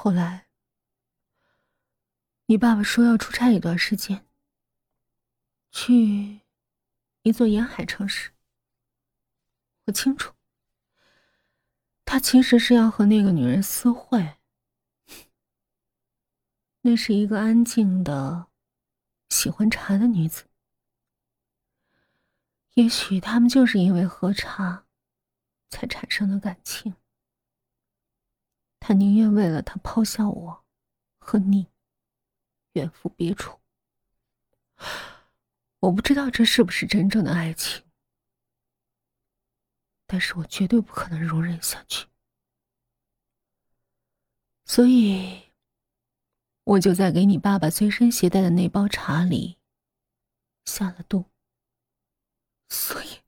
后来，你爸爸说要出差一段时间，去一座沿海城市。我清楚，他其实是要和那个女人私会。那是一个安静的、喜欢茶的女子。也许他们就是因为喝茶，才产生了感情。他宁愿为了他抛下我和你，远赴别处。我不知道这是不是真正的爱情，但是我绝对不可能容忍下去。所以，我就在给你爸爸随身携带的那包茶里下了毒。所以，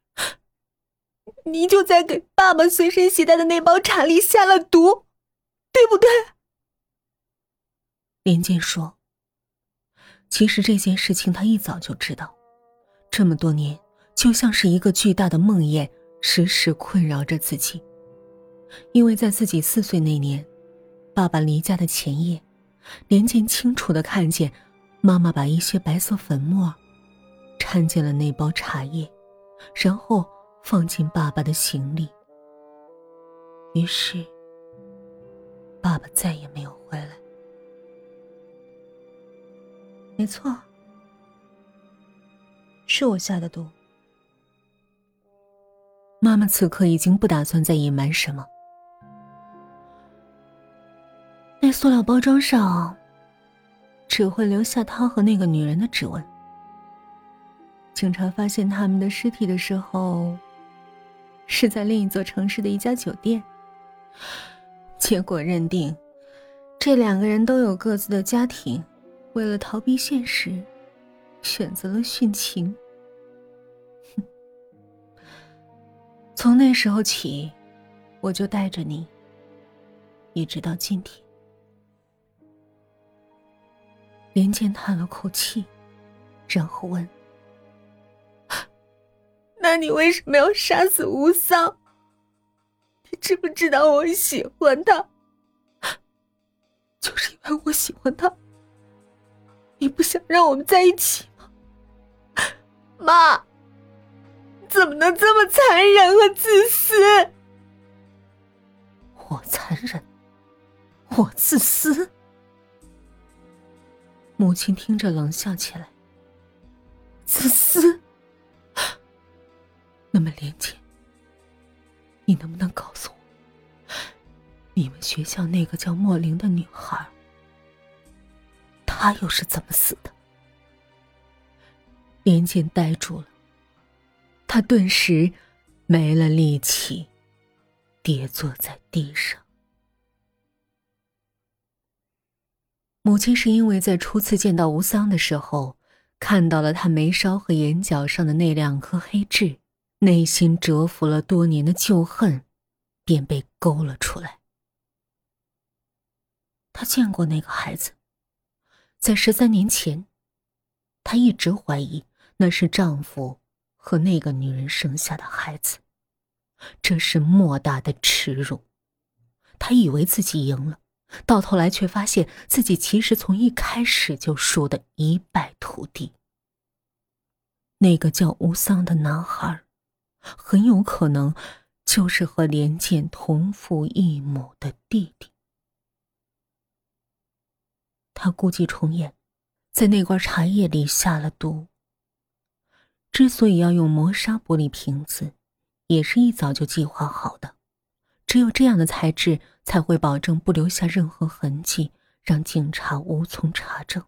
你就在给爸爸随身携带的那包茶里下了毒。对不对？连剑说：“其实这件事情他一早就知道，这么多年就像是一个巨大的梦魇，时时困扰着自己。因为在自己四岁那年，爸爸离家的前夜，连剑清楚的看见妈妈把一些白色粉末掺进了那包茶叶，然后放进爸爸的行李。于是。”爸爸再也没有回来。没错，是我下的毒。妈妈此刻已经不打算再隐瞒什么。那塑料包装上只会留下他和那个女人的指纹。警察发现他们的尸体的时候，是在另一座城市的一家酒店。结果认定，这两个人都有各自的家庭，为了逃避现实，选择了殉情。从那时候起，我就带着你，一直到今天。连剑叹了口气，然后问：“ 那你为什么要杀死吴桑？”知不知道我喜欢他？就是因为我喜欢他，你不想让我们在一起吗？妈，怎么能这么残忍和自私？我残忍，我自私。母亲听着冷笑起来。自私？那么廉洁。你能不能告诉我，你们学校那个叫莫林的女孩，她又是怎么死的？连剑呆住了，他顿时没了力气，跌坐在地上。母亲是因为在初次见到吴桑的时候，看到了他眉梢和眼角上的那两颗黑痣。内心蛰伏了多年的旧恨，便被勾了出来。他见过那个孩子，在十三年前，他一直怀疑那是丈夫和那个女人生下的孩子，这是莫大的耻辱。他以为自己赢了，到头来却发现自己其实从一开始就输得一败涂地。那个叫吴桑的男孩。很有可能就是和连剑同父异母的弟弟。他故伎重演，在那罐茶叶里下了毒。之所以要用磨砂玻璃瓶子，也是一早就计划好的。只有这样的材质，才会保证不留下任何痕迹，让警察无从查证。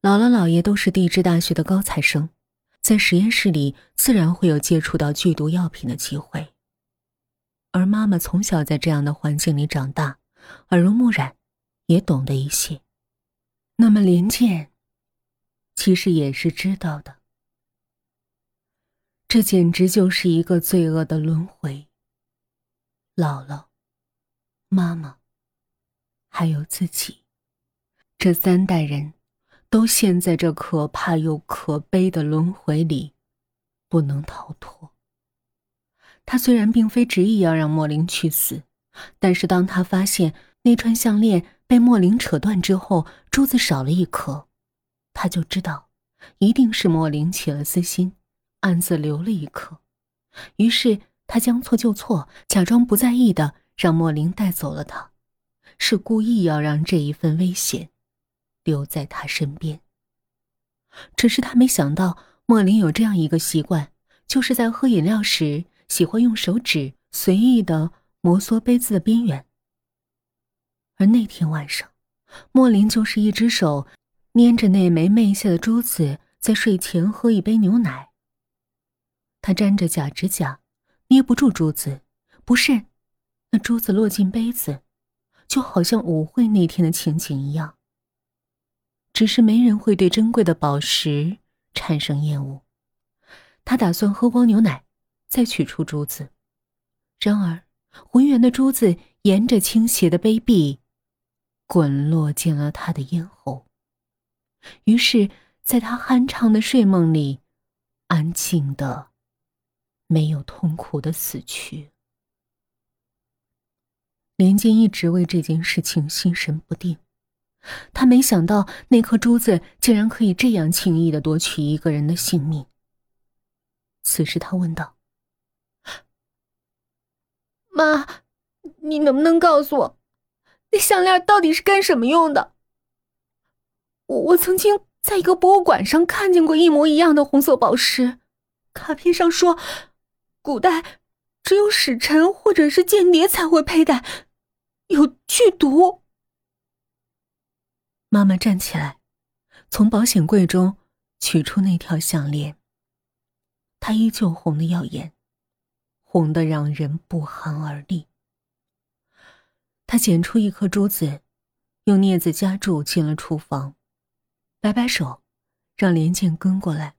姥姥姥爷都是地质大学的高材生。在实验室里，自然会有接触到剧毒药品的机会。而妈妈从小在这样的环境里长大，耳濡目染，也懂得一些。那么连健，其实也是知道的。这简直就是一个罪恶的轮回。姥姥、妈妈，还有自己，这三代人。都陷在这可怕又可悲的轮回里，不能逃脱。他虽然并非执意要让莫林去死，但是当他发现那串项链被莫林扯断之后，珠子少了一颗，他就知道，一定是莫林起了私心，暗自留了一颗。于是他将错就错，假装不在意的让莫林带走了他，是故意要让这一份危险留在他身边。只是他没想到莫林有这样一个习惯，就是在喝饮料时喜欢用手指随意的摩挲杯子的边缘。而那天晚上，莫林就是一只手捏着那枚媚下的珠子，在睡前喝一杯牛奶。他粘着假指甲，捏不住珠子，不慎，那珠子落进杯子，就好像舞会那天的情景一样。只是没人会对珍贵的宝石产生厌恶。他打算喝光牛奶，再取出珠子。然而，浑圆的珠子沿着倾斜的杯壁。滚落进了他的咽喉。于是，在他酣畅的睡梦里，安静的，没有痛苦的死去。连剑一直为这件事情心神不定，他没想到那颗珠子竟然可以这样轻易的夺取一个人的性命。此时，他问道：“妈，你能不能告诉我？”那项链到底是干什么用的？我我曾经在一个博物馆上看见过一模一样的红色宝石，卡片上说，古代只有使臣或者是间谍才会佩戴，有剧毒。妈妈站起来，从保险柜中取出那条项链，它依旧红的耀眼，红的让人不寒而栗。他捡出一颗珠子，用镊子夹住，进了厨房，摆摆手，让连健跟过来。